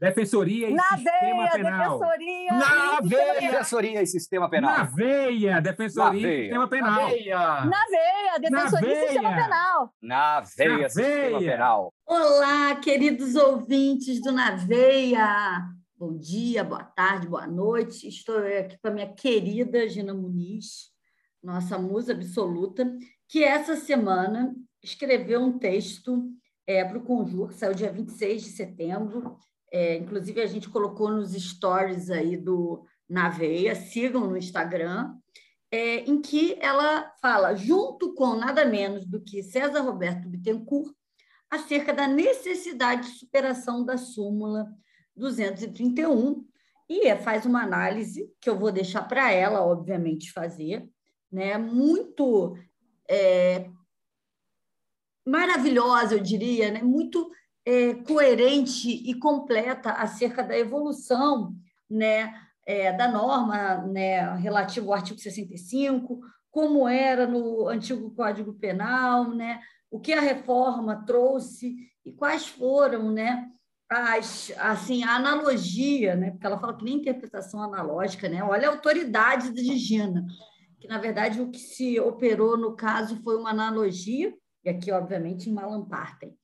Defensoria e Na Sistema veia, Penal. defensoria. Na e veia. Defensoria e Sistema Penal. Na veia! Defensoria Na e veia. Sistema Penal. Na veia, defensoria e sistema veia. penal. Na veia, Na Sistema veia. Penal. Olá, queridos ouvintes do Na Veia. Bom dia, boa tarde, boa noite. Estou aqui com a minha querida Gina Muniz, nossa musa absoluta, que essa semana escreveu um texto para o Conjur, saiu dia 26 de setembro. É, inclusive, a gente colocou nos stories aí do Na Veia, sigam no Instagram, é, em que ela fala, junto com nada menos do que César Roberto Bittencourt, acerca da necessidade de superação da súmula 231 e é, faz uma análise que eu vou deixar para ela, obviamente, fazer, né? muito é, maravilhosa, eu diria, né? muito é, coerente e completa acerca da evolução né? é, da norma né? relativa ao artigo 65, como era no antigo Código Penal, né? o que a reforma trouxe e quais foram né? as, assim, a analogia, né? porque ela fala que nem interpretação analógica, né? olha a autoridade de Gina, que, na verdade, o que se operou no caso foi uma analogia, e aqui, obviamente, em Malampartem.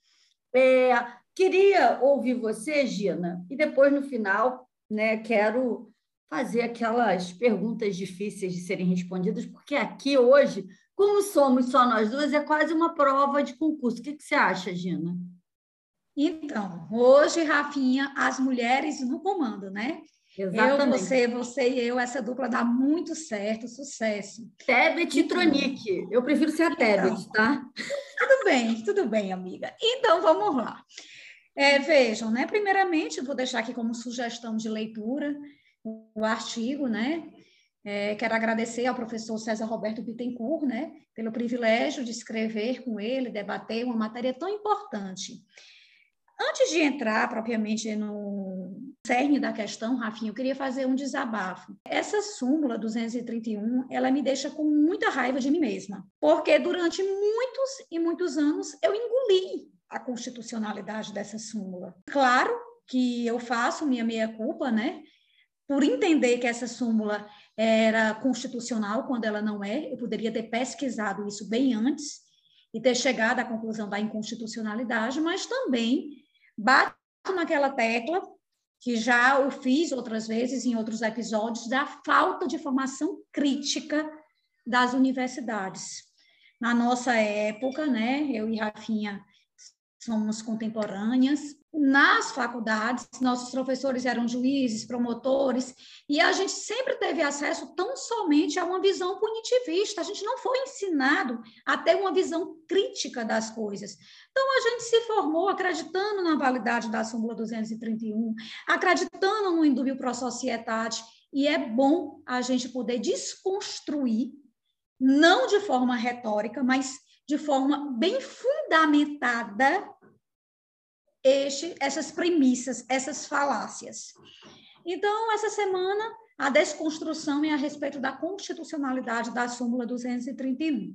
É, queria ouvir você, Gina, e depois, no final, né, quero fazer aquelas perguntas difíceis de serem respondidas, porque aqui hoje, como somos só nós duas, é quase uma prova de concurso. O que, que você acha, Gina? Então, hoje, Rafinha, as mulheres no comando, né? Eu, você, você e eu, essa dupla dá muito certo, sucesso. Tebet e Tronic. Eu prefiro ser a Tebet, Então. tá? Tudo bem, tudo bem, amiga. Então, vamos lá. É, vejam, né? Primeiramente, eu vou deixar aqui como sugestão de leitura o artigo, né? É, quero agradecer ao professor César Roberto Bittencourt, né? Pelo privilégio de escrever com ele, debater uma matéria tão importante. Antes de entrar propriamente no cerne da questão, Rafinha, eu queria fazer um desabafo. Essa súmula 231, ela me deixa com muita raiva de mim mesma, porque durante muitos e muitos anos eu engoli a constitucionalidade dessa súmula. Claro que eu faço minha meia-culpa, né? Por entender que essa súmula era constitucional quando ela não é, eu poderia ter pesquisado isso bem antes e ter chegado à conclusão da inconstitucionalidade, mas também bato naquela tecla que já eu fiz outras vezes em outros episódios da falta de formação crítica das universidades. Na nossa época, né, eu e Rafinha somos contemporâneas. Nas faculdades, nossos professores eram juízes, promotores, e a gente sempre teve acesso tão somente a uma visão punitivista. A gente não foi ensinado a ter uma visão crítica das coisas. Então, a gente se formou acreditando na validade da súmula 231, acreditando no indúbio pro societate, e é bom a gente poder desconstruir, não de forma retórica, mas de forma bem fundamentada, este, essas premissas, essas falácias. Então, essa semana, a desconstrução é a respeito da constitucionalidade da súmula 231.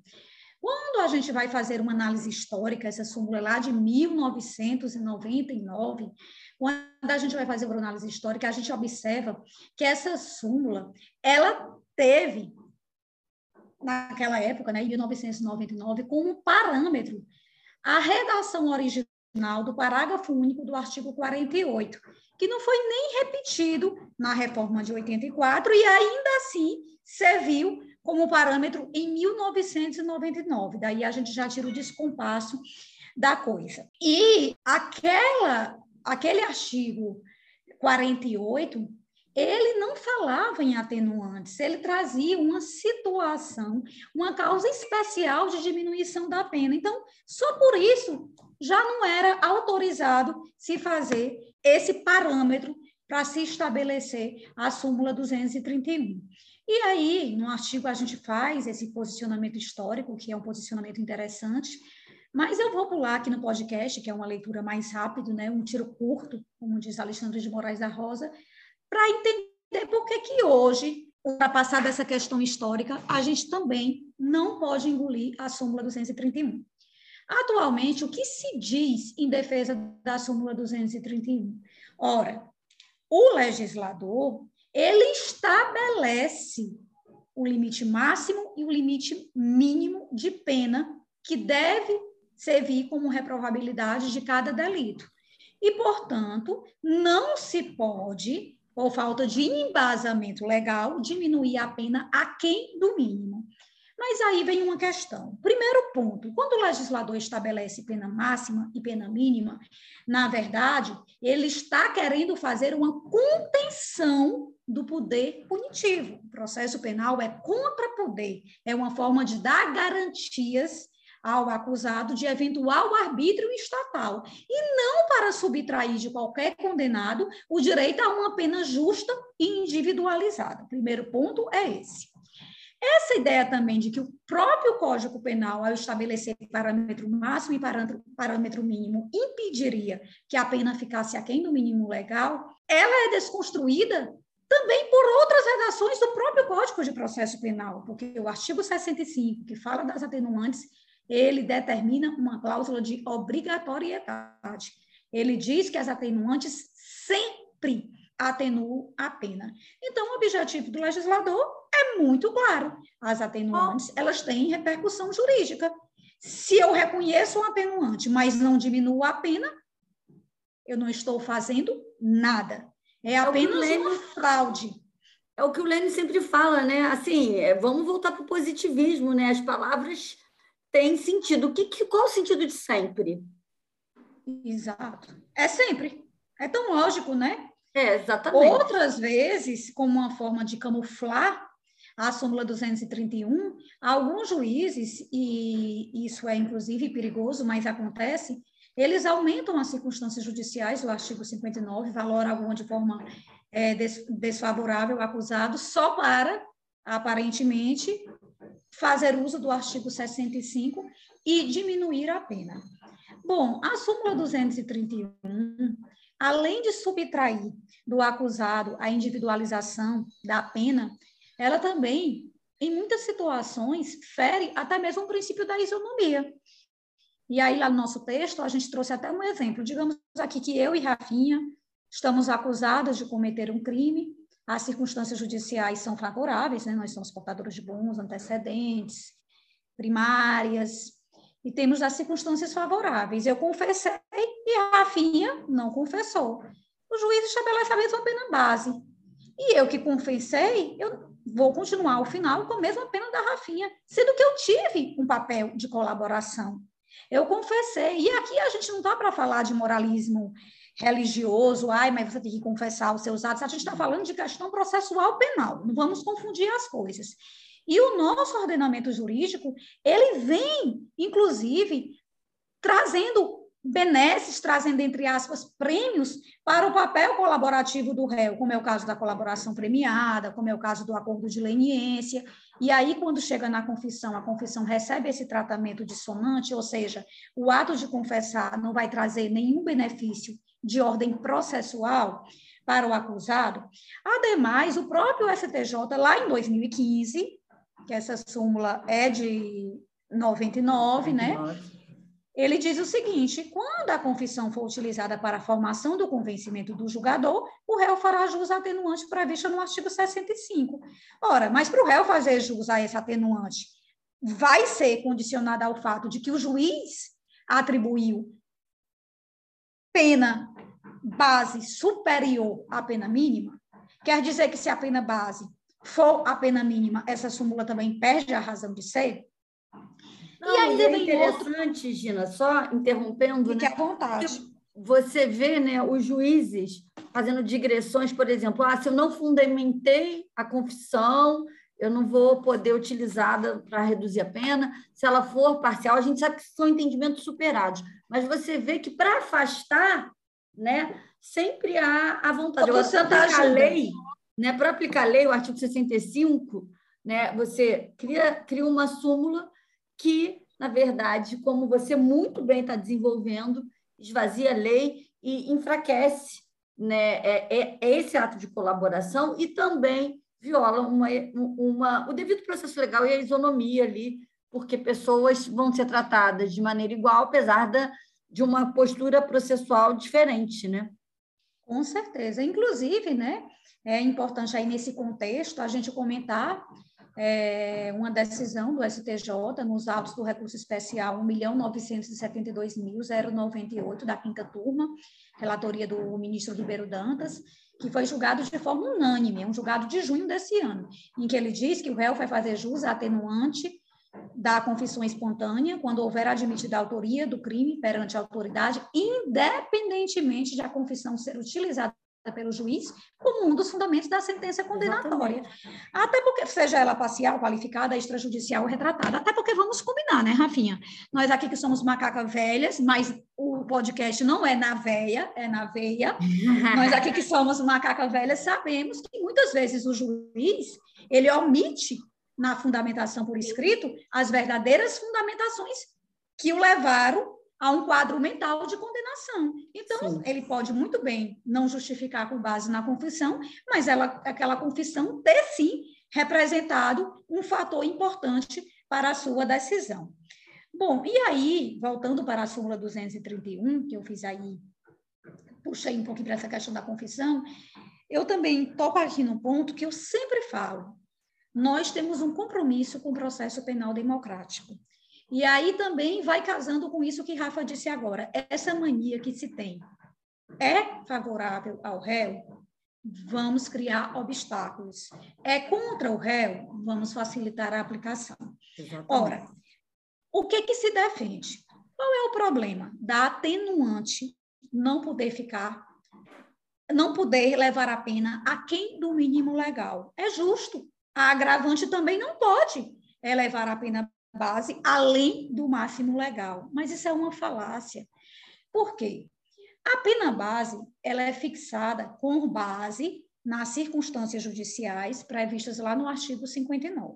Quando a gente vai fazer uma análise histórica, essa súmula é lá de 1999, quando a gente vai fazer uma análise histórica, a gente observa que essa súmula, ela teve, naquela época, né, em 1999, como parâmetro a redação original do parágrafo único do artigo 48, que não foi nem repetido na reforma de 84 e ainda assim serviu como parâmetro em 1999. Daí a gente já tira o descompasso da coisa. E aquela, aquele artigo 48, ele não falava em atenuantes, ele trazia uma situação, uma causa especial de diminuição da pena. Então, só por isso já não era autorizado se fazer esse parâmetro para se estabelecer a súmula 231. E aí, no artigo, a gente faz esse posicionamento histórico, que é um posicionamento interessante, mas eu vou pular aqui no podcast, que é uma leitura mais rápida, né, um tiro curto, como diz Alexandre de Moraes da Rosa, para entender por que, que hoje, ultrapassada essa questão histórica, a gente também não pode engolir a súmula 231. Atualmente, o que se diz em defesa da súmula 231? Ora, o legislador, ele estabelece o limite máximo e o limite mínimo de pena que deve servir como reprovabilidade de cada delito. E, portanto, não se pode, por falta de embasamento legal, diminuir a pena aquém do mínimo. Mas aí vem uma questão. Primeiro ponto: quando o legislador estabelece pena máxima e pena mínima, na verdade, ele está querendo fazer uma contenção do poder punitivo. O processo penal é contra poder, é uma forma de dar garantias ao acusado de eventual arbítrio estatal e não para subtrair de qualquer condenado o direito a uma pena justa e individualizada. Primeiro ponto é esse. Essa ideia também de que o próprio Código Penal, ao estabelecer parâmetro máximo e parâmetro mínimo, impediria que a pena ficasse aquém do mínimo legal, ela é desconstruída também por outras redações do próprio Código de Processo Penal, porque o artigo 65, que fala das atenuantes, ele determina uma cláusula de obrigatoriedade. Ele diz que as atenuantes sempre atenuam a pena. Então, o objetivo do legislador é muito claro. As atenuantes, elas têm repercussão jurídica. Se eu reconheço um atenuante, mas não diminuo a pena, eu não estou fazendo nada. É, é apenas é uma fraude. É o que o Lênin sempre fala, né? Assim, é, vamos voltar para o positivismo, né? As palavras têm sentido. O que, que, qual o sentido de sempre? Exato. É sempre. É tão lógico, né? É, exatamente. Outras vezes, como uma forma de camuflar a súmula 231, alguns juízes, e isso é inclusive perigoso, mas acontece, eles aumentam as circunstâncias judiciais, o artigo 59, valor alguma de forma é, des, desfavorável ao acusado, só para, aparentemente, fazer uso do artigo 65 e diminuir a pena. Bom, a súmula 231, além de subtrair do acusado a individualização da pena, ela também, em muitas situações, fere até mesmo o princípio da isonomia. E aí, lá no nosso texto, a gente trouxe até um exemplo. Digamos aqui que eu e Rafinha estamos acusadas de cometer um crime, as circunstâncias judiciais são favoráveis, né? nós somos portadores de bons antecedentes, primárias, e temos as circunstâncias favoráveis. Eu confessei e a Rafinha não confessou. O juiz estabelece a mesma pena base. E eu que confessei, eu vou continuar ao final com a mesma pena da Rafinha, sendo que eu tive um papel de colaboração. Eu confessei. E aqui a gente não está para falar de moralismo religioso, ai, mas você tem que confessar os seus atos. A gente está falando de questão processual penal. Não vamos confundir as coisas. E o nosso ordenamento jurídico, ele vem, inclusive, trazendo benesses, trazendo, entre aspas, prêmios para o papel colaborativo do réu, como é o caso da colaboração premiada, como é o caso do acordo de leniência. E aí, quando chega na confissão, a confissão recebe esse tratamento dissonante, ou seja, o ato de confessar não vai trazer nenhum benefício de ordem processual para o acusado. Ademais, o próprio STJ, lá em 2015, que essa súmula é de 99, 99. né? Ele diz o seguinte: quando a confissão for utilizada para a formação do convencimento do julgador, o réu fará jus à atenuante prevista no artigo 65. Ora, mas para o réu fazer jus a esse atenuante, vai ser condicionada ao fato de que o juiz atribuiu pena base superior à pena mínima. Quer dizer que se a pena base for a pena mínima, essa súmula também perde a razão de ser? Não, e ainda é interessante, outro... Gina, só interrompendo. Fique né? à vontade. Você vê né, os juízes fazendo digressões, por exemplo, ah, se eu não fundamentei a confissão, eu não vou poder utilizada para reduzir a pena. Se ela for parcial, a gente sabe que são entendimentos superados. Mas você vê que para afastar, né, sempre há a vontade. Para aplicar a lei, né, para aplicar a lei, o artigo 65, né, você cria, cria uma súmula que, na verdade, como você muito bem está desenvolvendo, esvazia a lei e enfraquece né, é, é, é esse ato de colaboração e também viola uma, uma, o devido processo legal e a isonomia ali, porque pessoas vão ser tratadas de maneira igual, apesar da, de uma postura processual diferente, né? Com certeza. Inclusive, né, é importante aí nesse contexto a gente comentar é, uma decisão do STJ nos autos do recurso especial 1.972.098 da quinta turma, relatoria do ministro Ribeiro Dantas, que foi julgado de forma unânime, um julgado de junho desse ano, em que ele diz que o réu vai fazer jus à atenuante da confissão espontânea quando houver admitida a autoria do crime perante a autoridade, independentemente de a confissão ser utilizada pelo juiz como um dos fundamentos da sentença condenatória. Exatamente. Até porque, seja ela parcial, qualificada, extrajudicial ou retratada, até porque vamos combinar, né, Rafinha? Nós aqui que somos macacas velhas, mas o podcast não é na veia, é na veia. Nós aqui que somos macacas velhas sabemos que muitas vezes o juiz, ele omite na fundamentação por escrito as verdadeiras fundamentações que o levaram a um quadro mental de condenação. Então, Sim. ele pode muito bem não justificar com base na confissão, mas ela, aquela confissão ter sim representado um fator importante para a sua decisão. Bom, e aí, voltando para a súmula 231, que eu fiz aí, puxei um pouquinho para essa questão da confissão, eu também toco aqui no ponto que eu sempre falo. Nós temos um compromisso com o processo penal democrático. E aí também vai casando com isso que Rafa disse agora. Essa mania que se tem é favorável ao réu, vamos criar obstáculos. É contra o réu, vamos facilitar a aplicação. Exatamente. Ora, o que que se defende? Qual é o problema da atenuante não poder ficar, não poder levar a pena a quem do mínimo legal? É justo. A agravante também não pode elevar a pena base além do máximo legal. Mas isso é uma falácia. Por quê? A pena base ela é fixada com base nas circunstâncias judiciais previstas lá no artigo 59.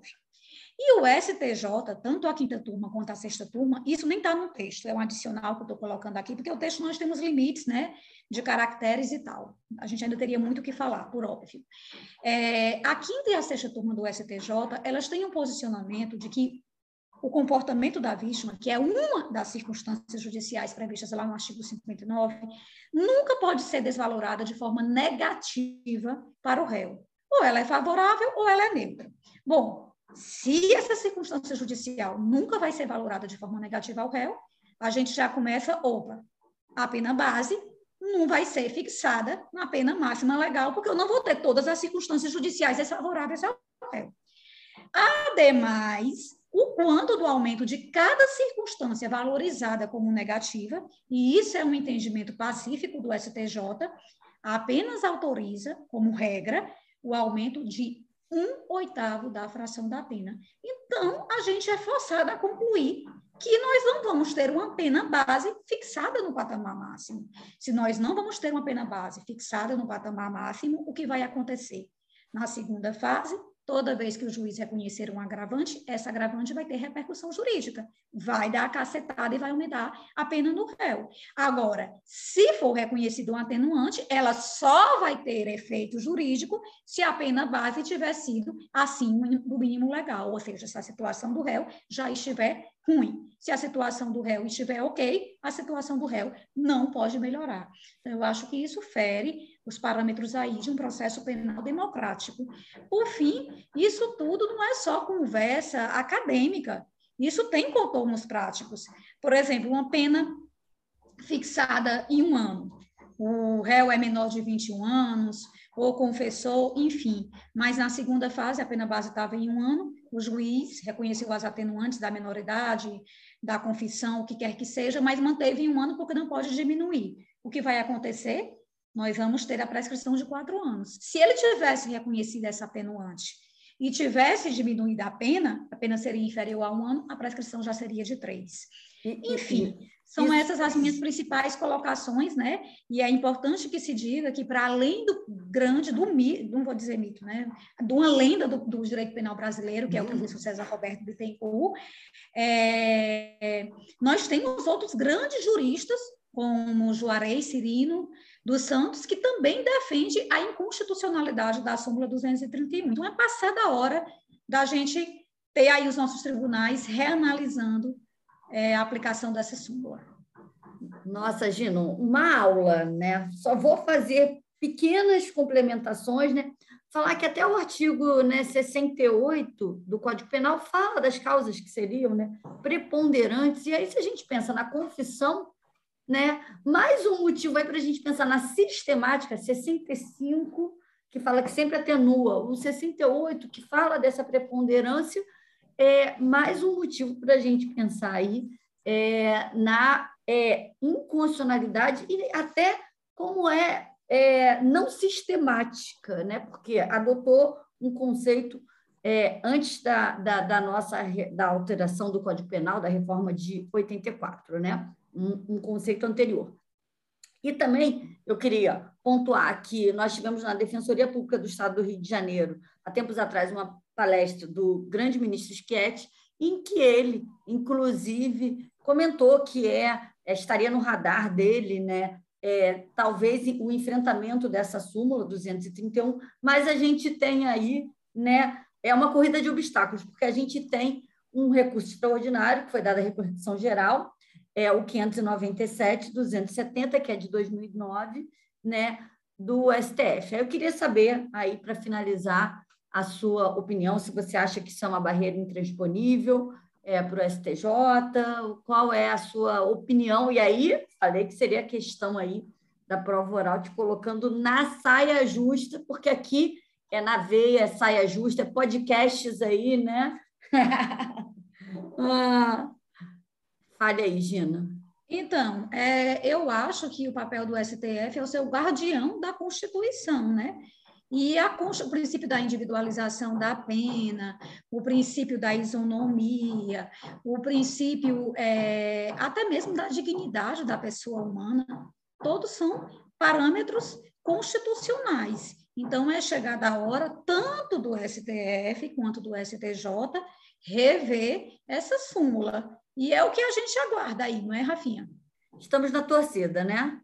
E o STJ, tanto a quinta turma quanto a sexta turma, isso nem está no texto, é um adicional que eu estou colocando aqui, porque o texto nós temos limites, né, de caracteres e tal. A gente ainda teria muito o que falar, por óbvio. É, a quinta e a sexta turma do STJ, elas têm um posicionamento de que o comportamento da vítima, que é uma das circunstâncias judiciais previstas lá no artigo 59, nunca pode ser desvalorada de forma negativa para o réu. Ou ela é favorável ou ela é neutra. Bom, se essa circunstância judicial nunca vai ser valorada de forma negativa ao réu, a gente já começa, opa, a pena base não vai ser fixada na pena máxima legal, porque eu não vou ter todas as circunstâncias judiciais desfavoráveis ao réu. Ademais, o quanto do aumento de cada circunstância valorizada como negativa, e isso é um entendimento pacífico do STJ, apenas autoriza, como regra, o aumento de um oitavo da fração da pena. Então, a gente é forçado a concluir que nós não vamos ter uma pena base fixada no patamar máximo. Se nós não vamos ter uma pena base fixada no patamar máximo, o que vai acontecer? Na segunda fase, Toda vez que o juiz reconhecer um agravante, essa agravante vai ter repercussão jurídica, vai dar a cacetada e vai aumentar a pena no réu. Agora, se for reconhecido um atenuante, ela só vai ter efeito jurídico se a pena base tiver sido acima do mínimo legal, ou seja, se a situação do réu já estiver ruim. Se a situação do réu estiver ok, a situação do réu não pode melhorar. Então, eu acho que isso fere os parâmetros aí de um processo penal democrático. Por fim, isso tudo não é só conversa acadêmica, isso tem contornos práticos. Por exemplo, uma pena fixada em um ano. O réu é menor de 21 anos, ou confessou, enfim. Mas na segunda fase, a pena base estava em um ano, o juiz reconheceu as atenuantes da menoridade, da confissão, o que quer que seja, mas manteve em um ano porque não pode diminuir. O que vai acontecer? Nós vamos ter a prescrição de quatro anos. Se ele tivesse reconhecido essa atenuante e tivesse diminuído a pena, a pena seria inferior a um ano, a prescrição já seria de três. Enfim, são Isso. essas as minhas principais colocações, né? E é importante que se diga que, para além do grande, do mito, não vou dizer mito, né? De uma lenda do, do direito penal brasileiro, que é o professor César Roberto Bittencourt, é, nós temos outros grandes juristas, como Juarez Cirino dos Santos, que também defende a inconstitucionalidade da súmula 231. Então, é passada a hora da gente ter aí os nossos tribunais reanalisando é, a aplicação dessa súmula. Nossa, Gino, uma aula, né? Só vou fazer pequenas complementações, né? Falar que até o artigo né, 68 do Código Penal fala das causas que seriam né, preponderantes. E aí, se a gente pensa na confissão, né, mais um motivo aí para a gente pensar na sistemática, 65, que fala que sempre atenua, o 68, que fala dessa preponderância, é mais um motivo para a gente pensar aí é, na é, inconstitucionalidade e até como é, é, não sistemática, né? porque adotou um conceito é, antes da, da, da, nossa da alteração do Código Penal, da reforma de 84, né? Um, um conceito anterior. E também eu queria pontuar que nós tivemos na Defensoria Pública do Estado do Rio de Janeiro, há tempos atrás, uma palestra do grande ministro Schietti, em que ele, inclusive, comentou que é, é estaria no radar dele, né, é, talvez o enfrentamento dessa súmula 231, mas a gente tem aí, né, é uma corrida de obstáculos, porque a gente tem um recurso extraordinário, que foi dado à repercussão geral, é o 597, 270, que é de 2009, né, do STF. Eu queria saber, aí, para finalizar, a sua opinião, se você acha que isso é uma barreira intransponível é, para o STJ, qual é a sua opinião? E aí, falei que seria a questão aí da prova oral, te colocando na saia justa, porque aqui é na veia, é saia justa, é podcasts aí, né? ah, fale aí, Gina. Então, é, eu acho que o papel do STF é o seu guardião da Constituição, né? E a, o princípio da individualização da pena, o princípio da isonomia, o princípio é, até mesmo da dignidade da pessoa humana, todos são parâmetros constitucionais. Então, é chegada a hora, tanto do STF quanto do STJ, rever essa súmula. E é o que a gente aguarda aí, não é, Rafinha? Estamos na torcida, né?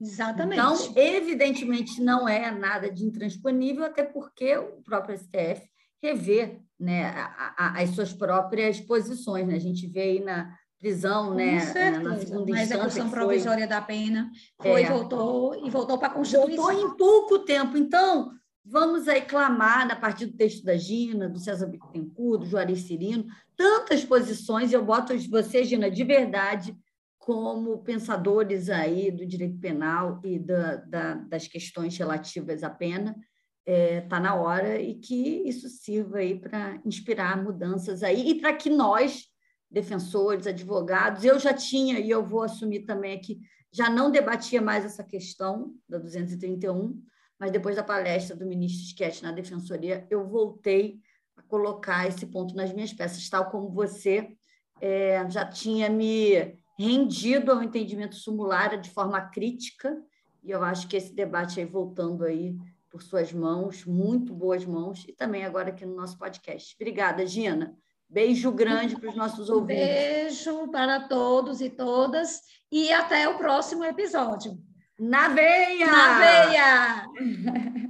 Exatamente. Então, evidentemente, não é nada de intransponível, até porque o próprio STF revê né, a, a, as suas próprias posições. Né? A gente vê aí na prisão, né, na segunda na execução provisória da pena, foi, é, voltou e voltou para a Constituição. Voltou em pouco tempo. Então, vamos aí clamar, a partir do texto da Gina, do César Bittencourt, do Juarez Cirino, tantas posições, eu boto você, Gina, de verdade, como pensadores aí do direito penal e da, da, das questões relativas à pena, está é, tá na hora e que isso sirva aí para inspirar mudanças aí e para que nós, defensores, advogados, eu já tinha e eu vou assumir também aqui, já não debatia mais essa questão da 231, mas depois da palestra do ministro Schietti na defensoria, eu voltei a colocar esse ponto nas minhas peças, tal como você é, já tinha me rendido ao entendimento sumular de forma crítica, e eu acho que esse debate aí voltando aí por suas mãos, muito boas mãos, e também agora aqui no nosso podcast. Obrigada, Gina. Beijo grande para os nossos ouvintes. Beijo para todos e todas, e até o próximo episódio. Na veia! Na veia!